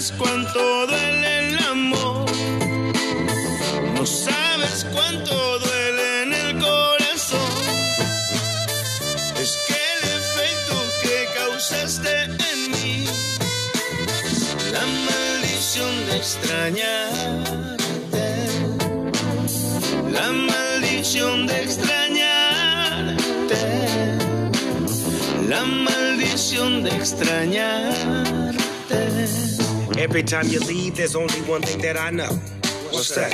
sabes cuánto duele el amor. No sabes cuánto duele en el corazón. Es que el efecto que causaste en mí, la maldición de extrañarte, la maldición de extrañarte, la maldición de extrañarte. Every time you leave, there's only one thing that I know. What's that?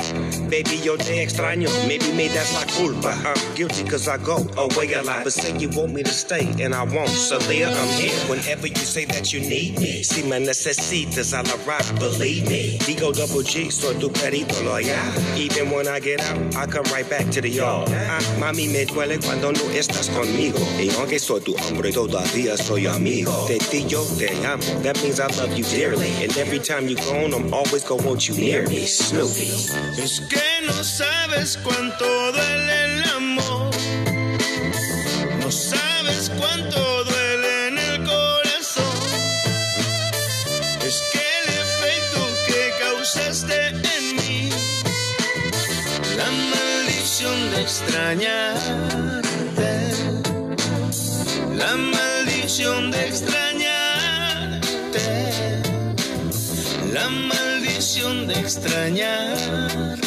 Baby, yo te extraño. Maybe me, that's la culpa. I'm guilty cause I go away a lot. But say you want me to stay, and I won't. So there, I'm here whenever you say that you need me. Si me necesitas, I'll arrive, believe me. Digo double G, soy tu perito loyal. Even when I get out, I come right back to the yard. Ah, mami, me duele cuando no estás conmigo. Y aunque soy tu hombre, todavía soy amigo. De ti yo te amo. That means I love you dearly. And every time you're gone, I'm always gonna want you near me. Snoopy. Que no sabes cuánto duele el amor. No sabes cuánto duele en el corazón. Es que el efecto que causaste en mí, la maldición de extrañarte, la maldición de extrañarte, la maldición de extrañarte.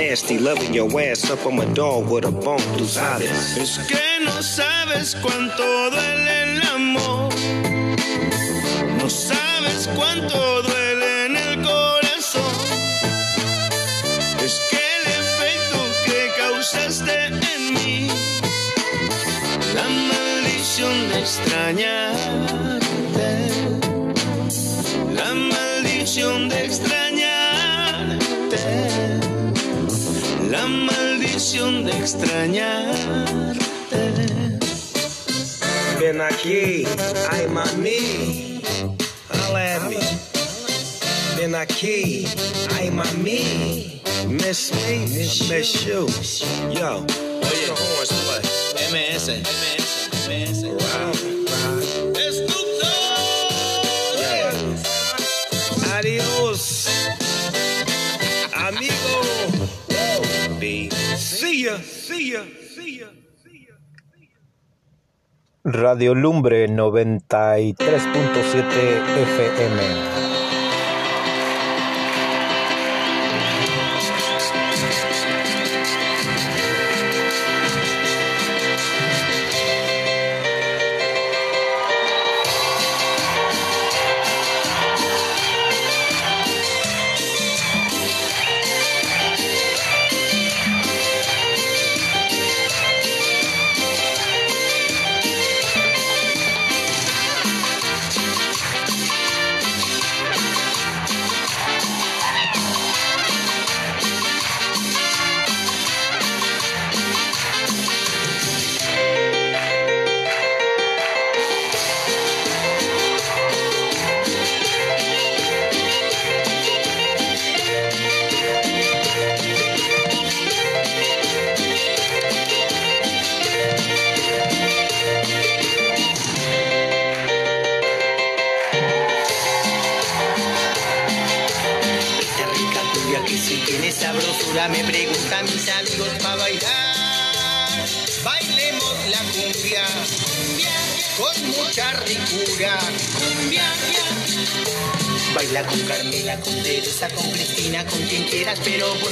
nasty, loving your ass up on my dog with a bone, tú. Es que no sabes cuánto duele el amor. No sabes cuánto duele en el corazón. Es que el efecto que causaste en mí, la maldición de extrañarte, de extrañarte. Ven aquí, ay mami, holla at me. Ven aquí, ay mami, miss me, miss you. Yo, horns play? MS, MS, MS. Right, right. Estúpido. Ya, see ya, see ya. Radio Lumbre 93.7 FM.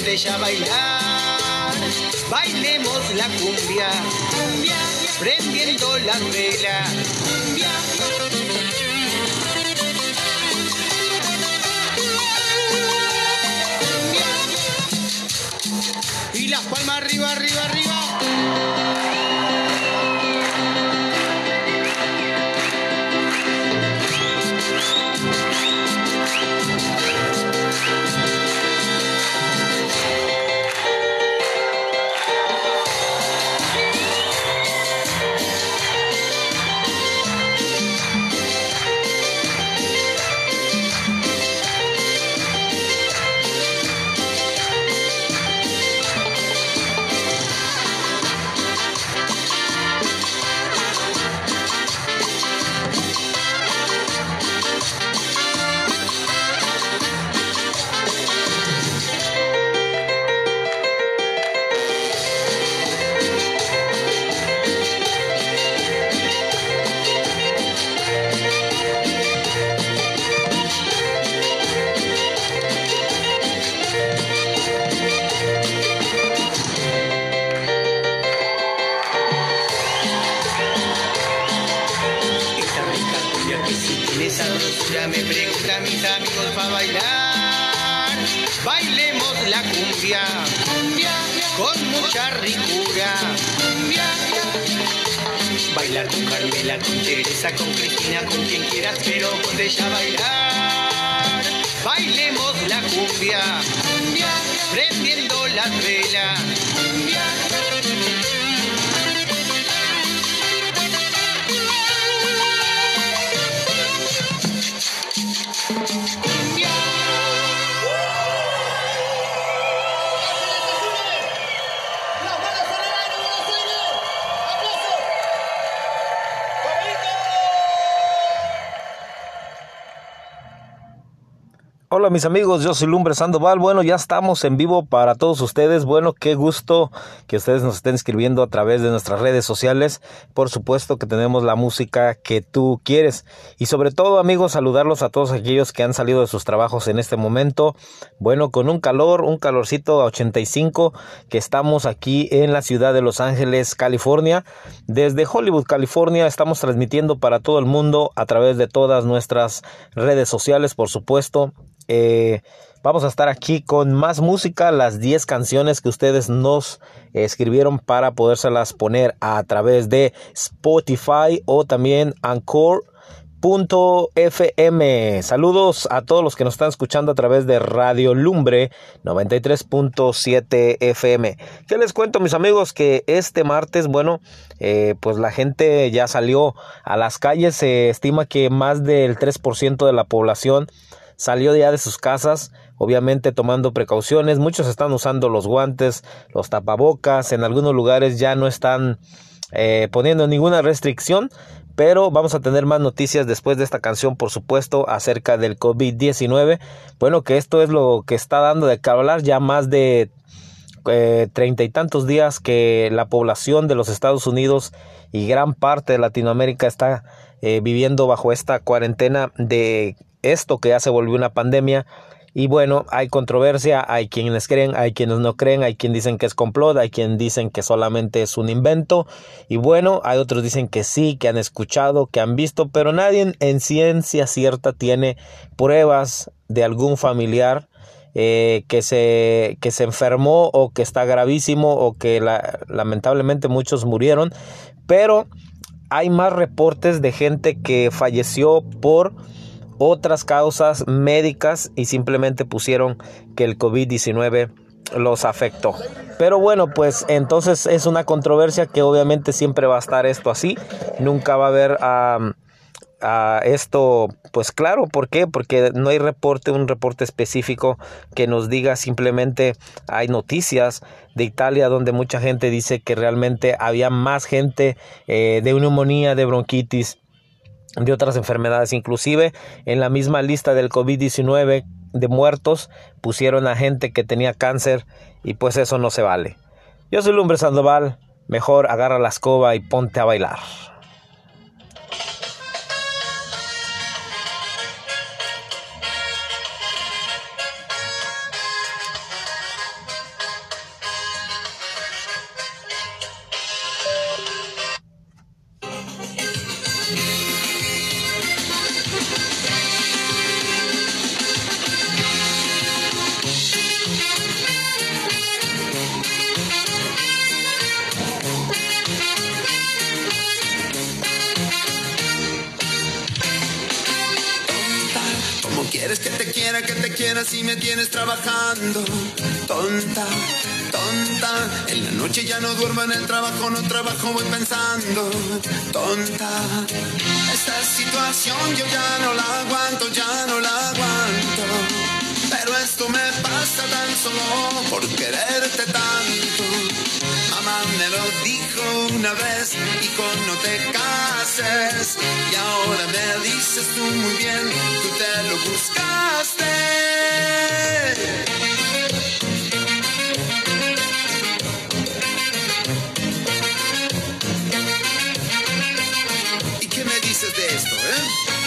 Pero ponte ya a bailar. Bailemos la cumbia, cumbia prendiendo la vela. Cumbia, Y las palmas arriba, arriba, arriba. Bailar con Carmela, con Teresa, con Cristina, con quien quieras, pero con ella bailar. Bailemos la cumbia prendiendo las velas. Hola mis amigos, yo soy Lumbre Sandoval. Bueno, ya estamos en vivo para todos ustedes. Bueno, qué gusto que ustedes nos estén escribiendo a través de nuestras redes sociales. Por supuesto que tenemos la música que tú quieres. Y sobre todo amigos, saludarlos a todos aquellos que han salido de sus trabajos en este momento. Bueno, con un calor, un calorcito a 85 que estamos aquí en la ciudad de Los Ángeles, California. Desde Hollywood, California, estamos transmitiendo para todo el mundo a través de todas nuestras redes sociales, por supuesto. Eh, vamos a estar aquí con más música, las 10 canciones que ustedes nos escribieron para podérselas poner a través de Spotify o también Anchor.fm. Saludos a todos los que nos están escuchando a través de Radio Lumbre 93.7 FM. ¿Qué les cuento mis amigos? Que este martes, bueno, eh, pues la gente ya salió a las calles. Se estima que más del 3% de la población salió ya de sus casas, obviamente tomando precauciones. Muchos están usando los guantes, los tapabocas, en algunos lugares ya no están eh, poniendo ninguna restricción. Pero vamos a tener más noticias después de esta canción, por supuesto, acerca del COVID-19. Bueno, que esto es lo que está dando de que hablar ya más de treinta y tantos días que la población de los Estados Unidos y gran parte de Latinoamérica está eh, viviendo bajo esta cuarentena de esto que ya se volvió una pandemia. Y bueno, hay controversia, hay quienes creen, hay quienes no creen, hay quienes dicen que es complot, hay quienes dicen que solamente es un invento. Y bueno, hay otros dicen que sí, que han escuchado, que han visto, pero nadie en ciencia cierta tiene pruebas de algún familiar eh, que, se, que se enfermó o que está gravísimo o que la, lamentablemente muchos murieron. Pero hay más reportes de gente que falleció por otras causas médicas y simplemente pusieron que el COVID-19 los afectó. Pero bueno, pues entonces es una controversia que obviamente siempre va a estar esto así. Nunca va a haber a esto, pues claro, ¿por qué? Porque no hay reporte, un reporte específico que nos diga simplemente hay noticias de Italia donde mucha gente dice que realmente había más gente eh, de neumonía, de bronquitis, de otras enfermedades, inclusive en la misma lista del COVID-19 de muertos pusieron a gente que tenía cáncer y pues eso no se vale. Yo soy Lumbre Sandoval, mejor agarra la escoba y ponte a bailar. Quieres que te quiera, que te quiera si me tienes trabajando? Tonta, tonta. En la noche ya no duermo en el trabajo, no trabajo, voy pensando. Tonta. Esta situación yo ya no la aguanto, ya no la aguanto. Pero esto me pasa tan solo por quererte tanto. Mamá me lo dijo una vez, hijo no te cases. Y ahora me dices tú muy bien, tú te lo buscaste. ¿Y qué me dices de esto, eh?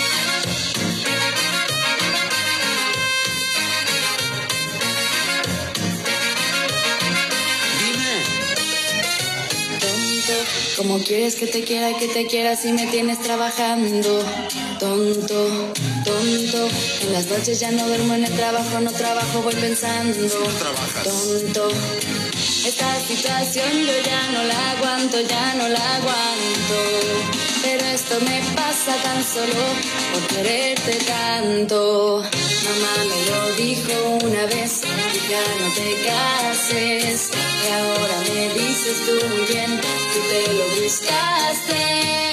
¿Cómo quieres que te quiera, que te quiera si me tienes trabajando? Tonto, tonto. En las noches ya no duermo en el trabajo, no trabajo, voy pensando. Tonto. Esta situación yo ya no la aguanto, ya no la aguanto. Pero esto me pasa tan solo por quererte tanto. Mamá me lo dijo una vez, ya no te cases. Y ahora me dices tú muy bien, tú te lo buscaste.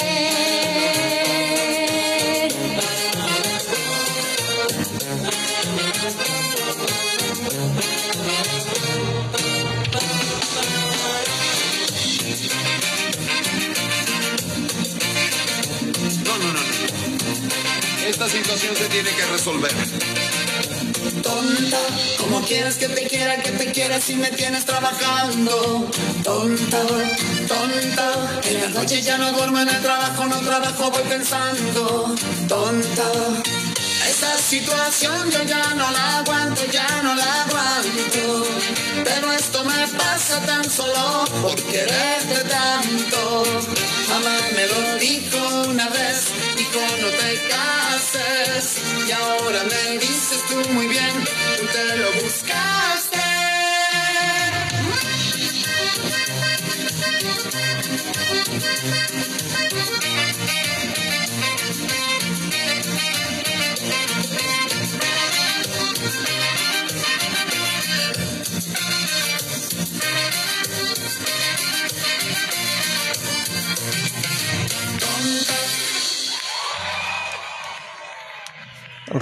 Esta situación se tiene que resolver. Tonta, ¿cómo quieres que te quiera, que te quiera si me tienes trabajando? Tonta, tonta, en las noches ya no duermo en el trabajo, no trabajo, voy pensando. Tonta, situación yo ya no la aguanto, ya no la aguanto. Pero esto me pasa tan solo por quererte tanto. Mamá me lo dijo una vez, dijo no te cases. Y ahora me dices tú muy bien, tú te lo buscaste.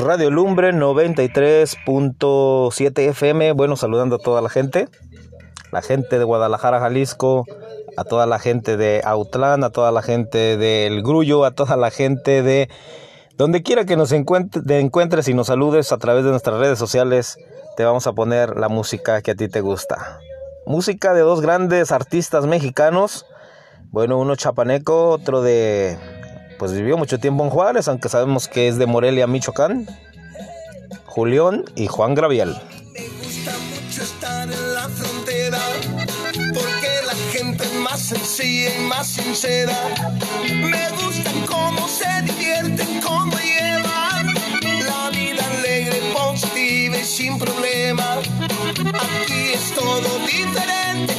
Radio Lumbre 93.7 FM. Bueno, saludando a toda la gente. La gente de Guadalajara, Jalisco. A toda la gente de Autlán. A toda la gente del Grullo. A toda la gente de donde quiera que nos encuentres y nos saludes a través de nuestras redes sociales. Te vamos a poner la música que a ti te gusta. Música de dos grandes artistas mexicanos. Bueno, uno chapaneco, otro de pues vivió mucho tiempo en Juárez, aunque sabemos que es de Morelia, Michoacán. Julián y Juan Graviel. Me gusta mucho estar en la frontera, porque la gente es más sencilla y más sincera. Me gusta cómo se divierten, cómo llevan la vida alegre, positiva y sin problemas. Aquí es todo diferente,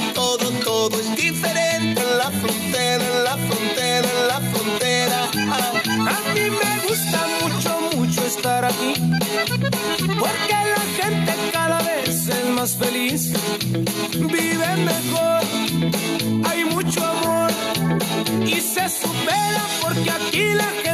porque la gente cada vez es más feliz, vive mejor, hay mucho amor y se supera porque aquí la gente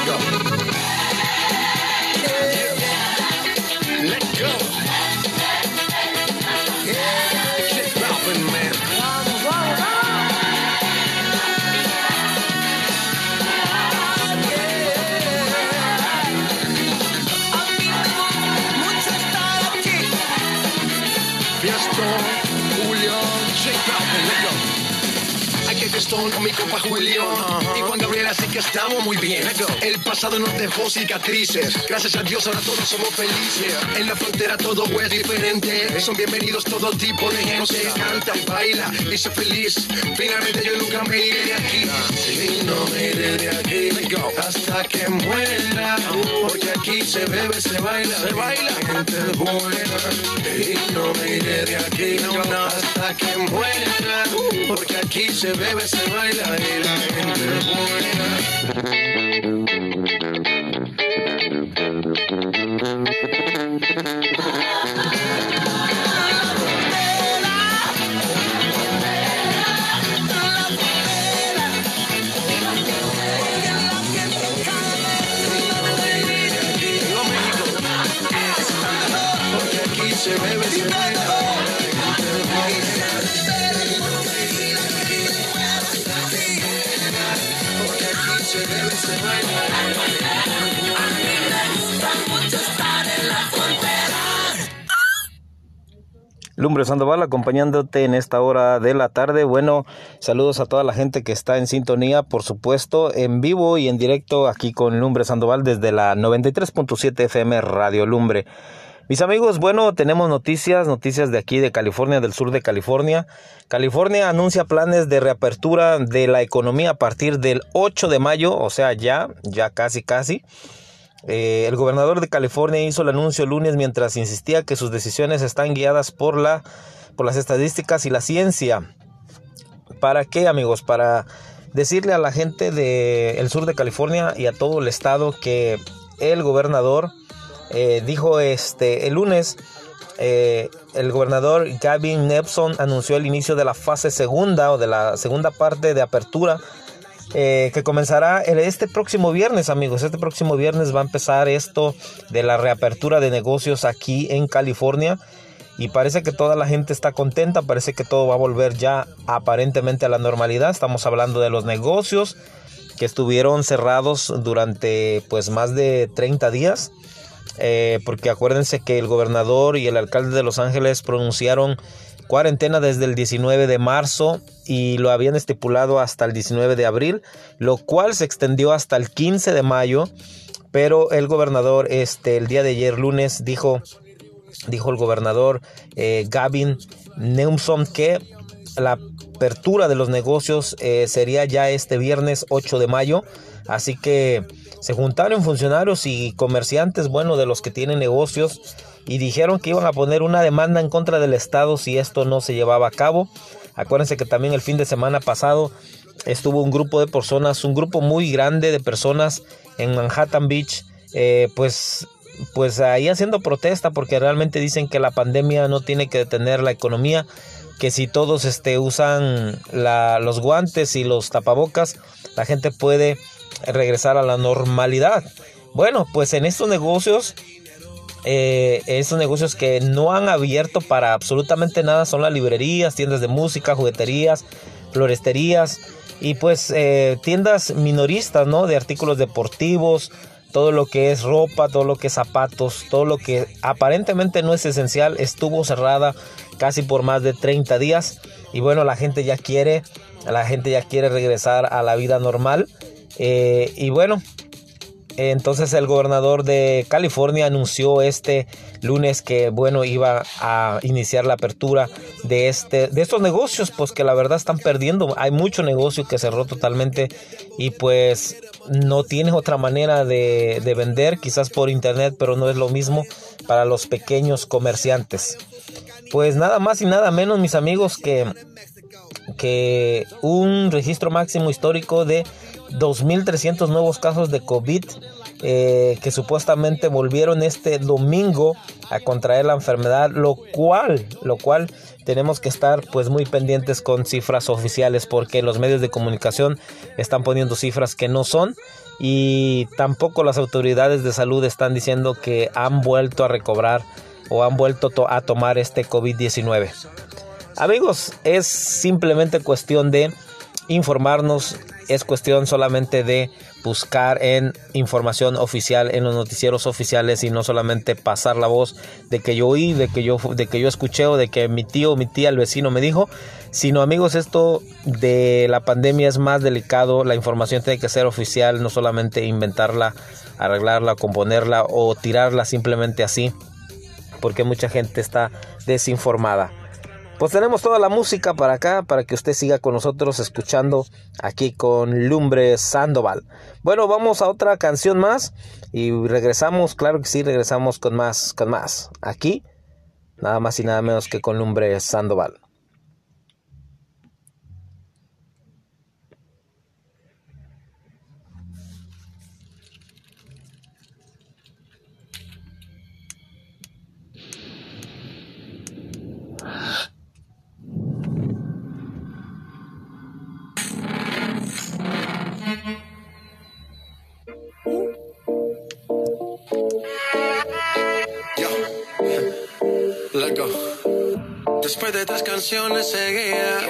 we go. Con mi compa Julio y Juan Gabriel, así que estamos muy bien. El pasado nos dejó cicatrices. Gracias a Dios ahora todos somos felices. En la frontera todo es diferente. Son bienvenidos todo tipo de gente. Canta y baila y sé feliz. Finalmente yo nunca me iré de aquí. Y no me iré de aquí. Hasta que muera. Porque aquí se bebe, se baila. Se baila. Gente buena. Y no me iré de aquí. Hasta que muera. Porque aquí se bebe, se baila. Y la gente buena. Se bebe, se baila. Lumbre Sandoval acompañándote en esta hora de la tarde. Bueno, saludos a toda la gente que está en sintonía, por supuesto, en vivo y en directo aquí con Lumbre Sandoval desde la 93.7 FM Radio Lumbre. Mis amigos, bueno, tenemos noticias, noticias de aquí de California, del sur de California. California anuncia planes de reapertura de la economía a partir del 8 de mayo, o sea, ya, ya casi, casi. Eh, el gobernador de California hizo el anuncio el lunes mientras insistía que sus decisiones están guiadas por, la, por las estadísticas y la ciencia. ¿Para qué, amigos? Para decirle a la gente del sur de California y a todo el estado que el gobernador eh, dijo este el lunes eh, el gobernador Gavin Newsom anunció el inicio de la fase segunda o de la segunda parte de apertura eh, que comenzará este próximo viernes, amigos. Este próximo viernes va a empezar esto de la reapertura de negocios aquí en California. Y parece que toda la gente está contenta, parece que todo va a volver ya aparentemente a la normalidad. Estamos hablando de los negocios que estuvieron cerrados durante pues más de 30 días. Eh, porque acuérdense que el gobernador y el alcalde de Los Ángeles pronunciaron cuarentena desde el 19 de marzo y lo habían estipulado hasta el 19 de abril, lo cual se extendió hasta el 15 de mayo, pero el gobernador este el día de ayer lunes dijo dijo el gobernador eh, Gavin Newsom que la apertura de los negocios eh, sería ya este viernes 8 de mayo. Así que se juntaron funcionarios y comerciantes, bueno, de los que tienen negocios, y dijeron que iban a poner una demanda en contra del Estado si esto no se llevaba a cabo. Acuérdense que también el fin de semana pasado estuvo un grupo de personas, un grupo muy grande de personas en Manhattan Beach, eh, pues pues ahí haciendo protesta porque realmente dicen que la pandemia no tiene que detener la economía, que si todos este, usan los guantes y los tapabocas, la gente puede regresar a la normalidad. Bueno, pues en estos negocios, eh, estos negocios que no han abierto para absolutamente nada son las librerías, tiendas de música, jugueterías, floresterías y pues eh, tiendas minoristas, ¿no? De artículos deportivos, todo lo que es ropa, todo lo que es zapatos, todo lo que aparentemente no es esencial, estuvo cerrada casi por más de 30 días y bueno, la gente ya quiere, la gente ya quiere regresar a la vida normal Eh, y bueno, entonces el gobernador de California anunció este lunes que bueno iba a iniciar la apertura de este de estos negocios pues que la verdad están perdiendo. Hay mucho negocio que cerró totalmente y pues no tiene otra manera de, de vender quizás por internet pero no es lo mismo para los pequeños comerciantes. Pues nada más y nada menos mis amigos que que un registro máximo histórico de 2.300 nuevos casos de COVID eh, que supuestamente volvieron este domingo a contraer la enfermedad, lo cual, lo cual tenemos que estar pues muy pendientes con cifras oficiales porque los medios de comunicación están poniendo cifras que no son y tampoco las autoridades de salud están diciendo que han vuelto a recobrar o han vuelto to- a tomar este COVID-19. Amigos, es simplemente cuestión de informarnos es cuestión solamente de buscar en información oficial en los noticieros oficiales y no solamente pasar la voz de que yo oí, de que yo de que yo escuché o de que mi tío, mi tía, el vecino me dijo, sino amigos, esto de la pandemia es más delicado, la información tiene que ser oficial, no solamente inventarla, arreglarla, componerla o tirarla simplemente así, porque mucha gente está desinformada. Pues tenemos toda la música para acá, para que usted siga con nosotros escuchando aquí con Lumbre Sandoval. Bueno, vamos a otra canción más y regresamos, claro que sí, regresamos con más, con más. Aquí, nada más y nada menos que con Lumbre Sandoval. Después de tres canciones seguía,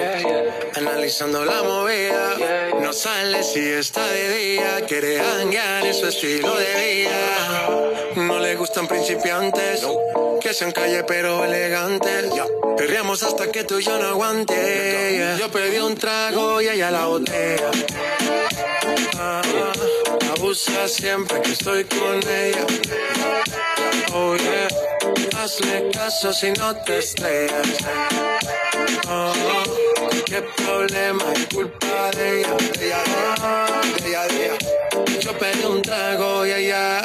analizando la movida. No sale si está de día, quiere hanguear en su estilo de vida. No le gustan principiantes, que sean calle pero elegantes. Perreamos hasta que tú y yo no aguante. Yo pedí un trago y ella la botella. Ah, abusa siempre que estoy con ella. Oh yeah, hazle caso si no te estrellas. Oh, qué problema es culpa de ella, de ella, de ella, de ella. Yo pedí un trago y ella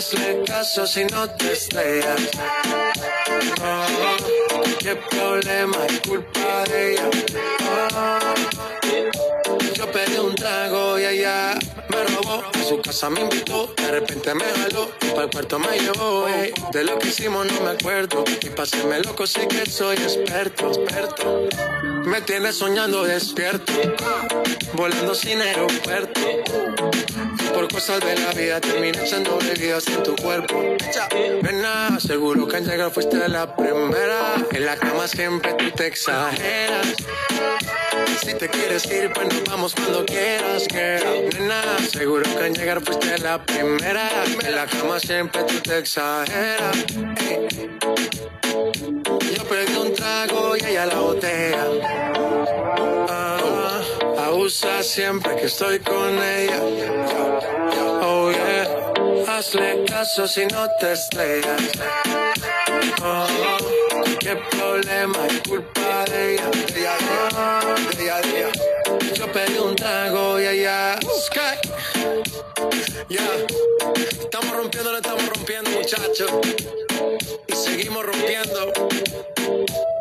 hazle caso si no te estrellas. Oh, qué problema es culpa de ella. Oh, yo pedí un trago y ella me robó. A su casa me invitó, de repente me jaló. Para el cuarto me llevó. De lo que hicimos no me acuerdo. Y paséme loco, sí que soy experto, experto. Me tienes soñando despierto, volando sin aeropuerto. Por cosas de la vida terminé echando bebidas en tu cuerpo. Nena, seguro que al llegar fuiste la primera. En la cama siempre tú te exageras. Si te quieres ir, pues nos vamos cuando quieras, girl. Nena, seguro que al llegar fuiste la primera. En la cama siempre tú te exageras. Yo pedí un trago y ella la botella. Ah, abusa siempre que estoy con ella. Oh yeah, hazle caso si no te estrellas. Oh, qué problema es culpa ella, de ella, de ella, de ella. Yo pedí un trago y ella. Sky. Ya, estamos rompiendo, lo estamos rompiendo, muchachos. Y seguimos rompiendo.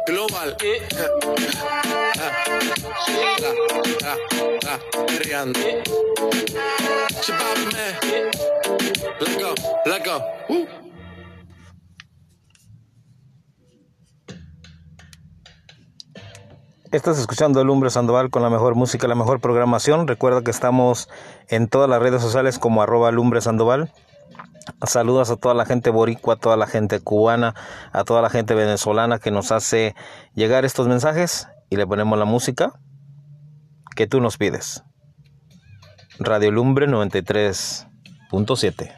Global. Ah, ah, ah, perreando. Chipame. Let go, let go. Estás escuchando Lumbre Sandoval con la mejor música, la mejor programación. Recuerda que estamos en todas las redes sociales como arroba Lumbre Sandoval. Saludos a toda la gente boricua, a toda la gente cubana, a toda la gente venezolana que nos hace llegar estos mensajes y le ponemos la música que tú nos pides. Radio Lumbre 93.7.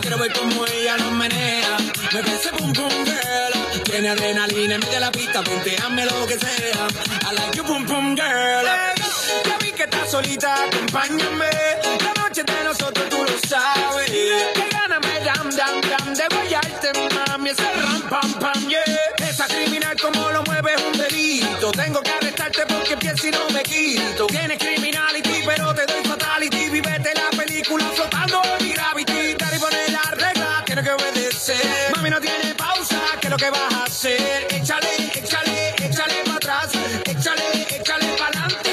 quiero ver cómo ella lo menea. Mueve ese boom boom girl. Tiene adrenalina de la pista, ponteame lo que sea. I like your boom boom girl. Ya vi que estás solita, acompáñame. La noche de nosotros tú lo sabes. Que gana me dam dam dam de guayarte, mami. Ese ram pam pam, yeah. Esa criminal como lo mueve es un delito. Tengo que arrestarte porque pienso y no me quito. Tienes criminality, pero te doy hacer? Échale, échale, échale para atrás. Échale, échale para adelante.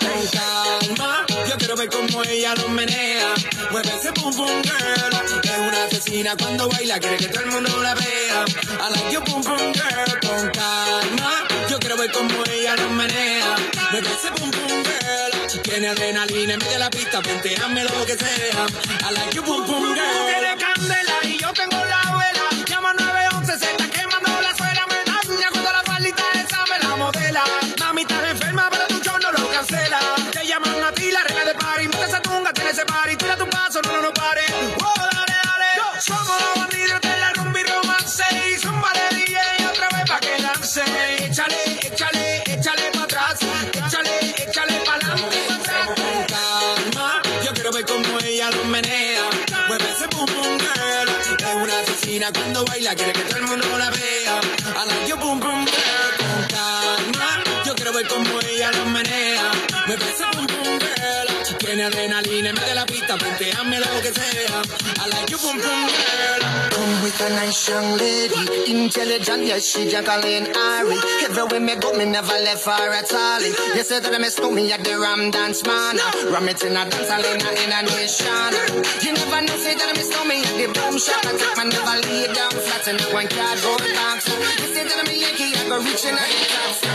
Con calma, yo quiero ver cómo ella lo menea. Mueve ese pum pum girl. Es una asesina cuando baila, quiere que todo el mundo la vea. I like your pum pum girl. Con calma, yo quiero ver cómo ella lo menea. Mueve ese pum pum girl. Tiene adrenalina de la pista, ponteame lo que sea. I like your pum pum girl. Tiene candela y yo tengo la vela. Llama 911, se está quemando baila, quiere que todo el mundo la vea. I like your pum pum girl. Con calma, yo quiero ver cómo ella lo menea. Mueve ese pum pum girl. Tiene adrenalina en medio de la pista, ponteame lo que sea. A nice young lady, intelligent, yes, she Jacqueline Ari. Everywhere me go, me never left her at all. You said that I miss me at the Ram Dance Man. Ram it in a dance hall in a, nation. You never know, say that I miss me at the boom shop. I take my never lay down flat in one cardboard box. You say that I'm a Yankee, I go reaching out the top.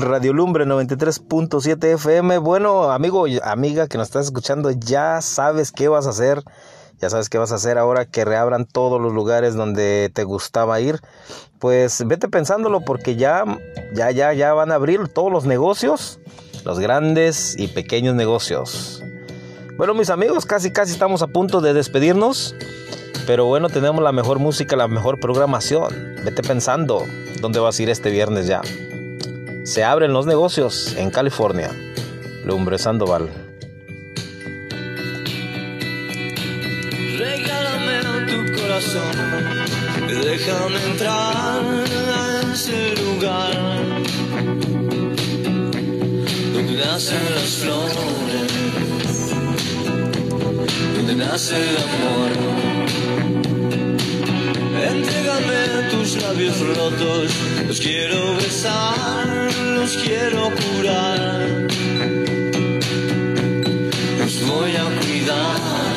Radio Lumbre 93.7 FM. Bueno, amigo amiga que nos estás escuchando, ya sabes qué vas a hacer. Ya sabes qué vas a hacer ahora que reabran todos los lugares donde te gustaba ir. Pues vete pensándolo porque ya, ya, ya, ya van a abrir todos los negocios, los grandes y pequeños negocios. Bueno, mis amigos, casi, casi estamos a punto de despedirnos. Pero bueno, tenemos la mejor música, la mejor programación. Vete pensando dónde vas a ir este viernes ya. Se abren los negocios en California. Lumbre Sandoval. Regálame tu corazón déjame entrar a ese lugar donde nacen las flores, donde nace el amor. Entrégame tus labios rotos, los quiero besar, los quiero curar, los voy a cuidar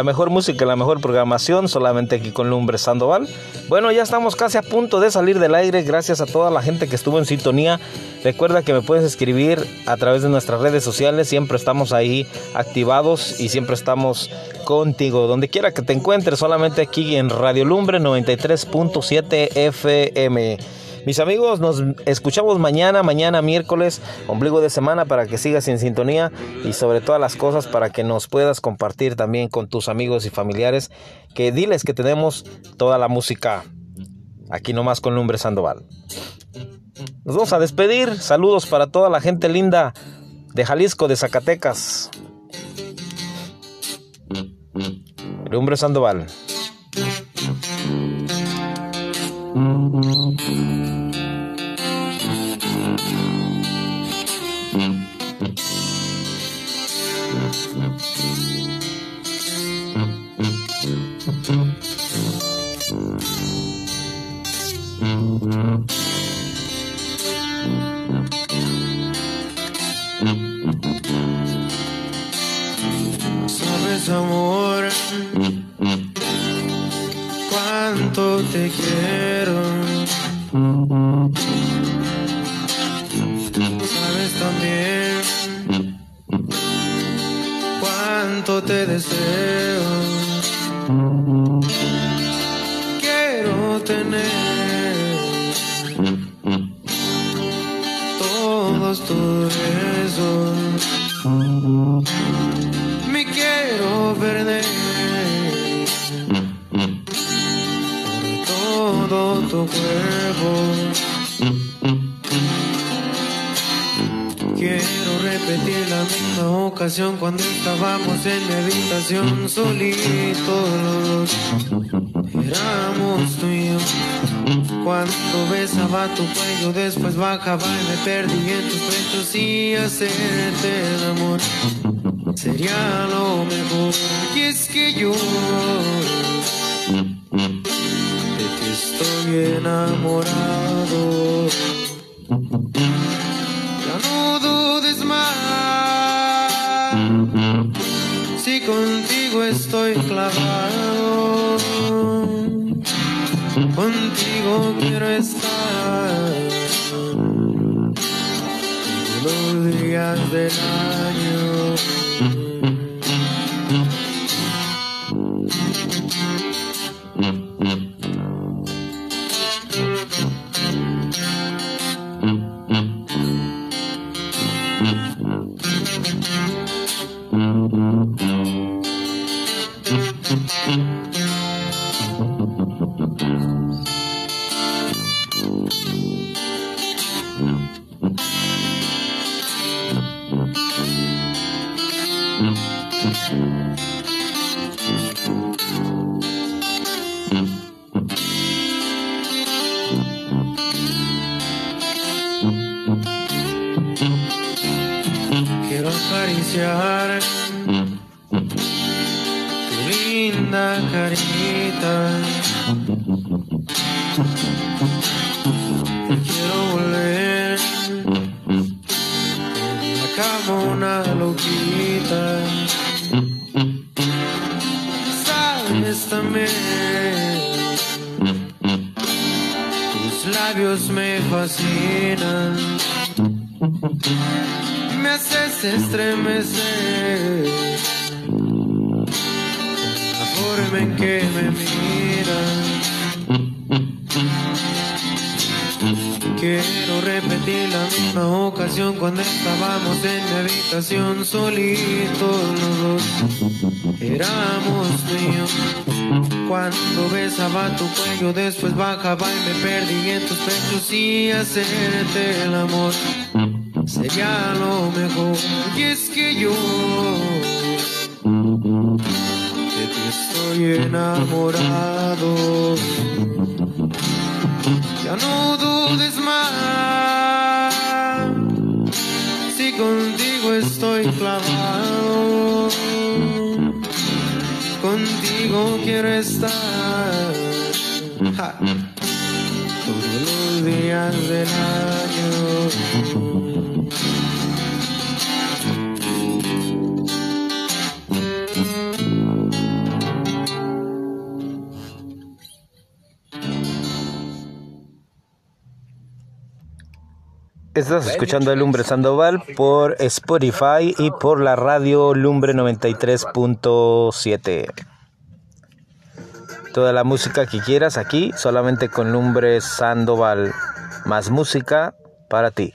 la mejor música la mejor programación solamente aquí con Lumbre Sandoval. Bueno, ya estamos casi a punto de salir del aire gracias a toda la gente que estuvo en sintonía. Recuerda que me puedes escribir a través de nuestras redes sociales, siempre estamos ahí activados y siempre estamos contigo. Donde quiera que te encuentres, solamente aquí en Radio Lumbre 93.7 FM. Mis amigos, nos escuchamos mañana, mañana miércoles, ombligo de semana, para que sigas en sintonía y sobre todas las cosas para que nos puedas compartir también con tus amigos y familiares, que diles que tenemos toda la música aquí nomás con Lumbre Sandoval. Nos vamos a despedir, saludos para toda la gente linda de Jalisco, de Zacatecas. Lumbre Sandoval. Sabes, te quiero. Sabes también cuánto te deseo. Quiero tener todos tus besos. Me quiero perder Quiero repetir la misma ocasión cuando estábamos en mi habitación solitos. Éramos tú y. Cuando besaba tu cuello, después bajaba y me perdí en tus pechos y hacerte el amor sería lo mejor. Y es que yo enamorado. Ya no dudes más. Si contigo estoy clavado, contigo quiero estar. Los días del año. Estremecer. La forma en que me miras. Quiero repetir la misma ocasión cuando estábamos en mi habitación solitos los dos. Éramos míos. Cuando besaba tu cuello, después bajaba y me perdí en tus pechos y hacerte el amor sería lo mejor. Que yo de ti estoy enamorado. Ya no dudes más. Si contigo estoy clavado, contigo quiero estar. Todos los días del año. Estás escuchando a Lumbre Sandoval por Spotify y por la radio Lumbre 93.7. Toda la música que quieras aquí, solamente con Lumbre Sandoval. Más música para ti.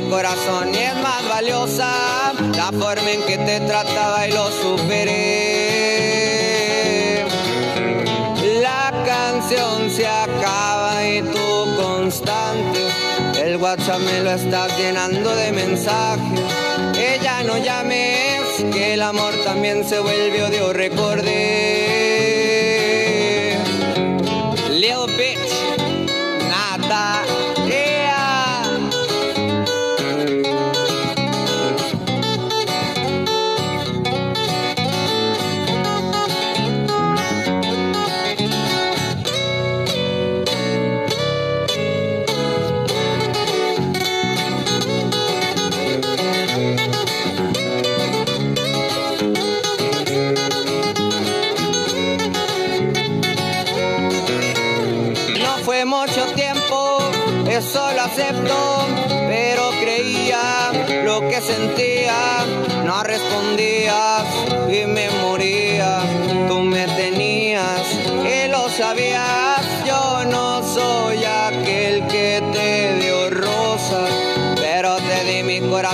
Mi corazón y es más valiosa la forma en que te trataba y lo superé. La canción se acaba y tú constante. El WhatsApp me lo estás llenando de mensajes. Ya no llames, que el amor también se vuelve odio, recordé. Little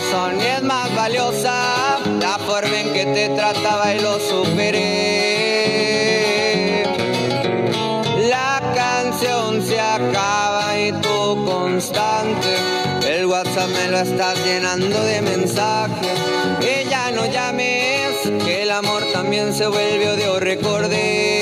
mi corazón y es más valiosa la forma en que te trataba y lo superé. La canción se acaba y tú constante. El WhatsApp me lo estás llenando de mensajes. Que ya no llames, que el amor también se vuelve odio, recordé.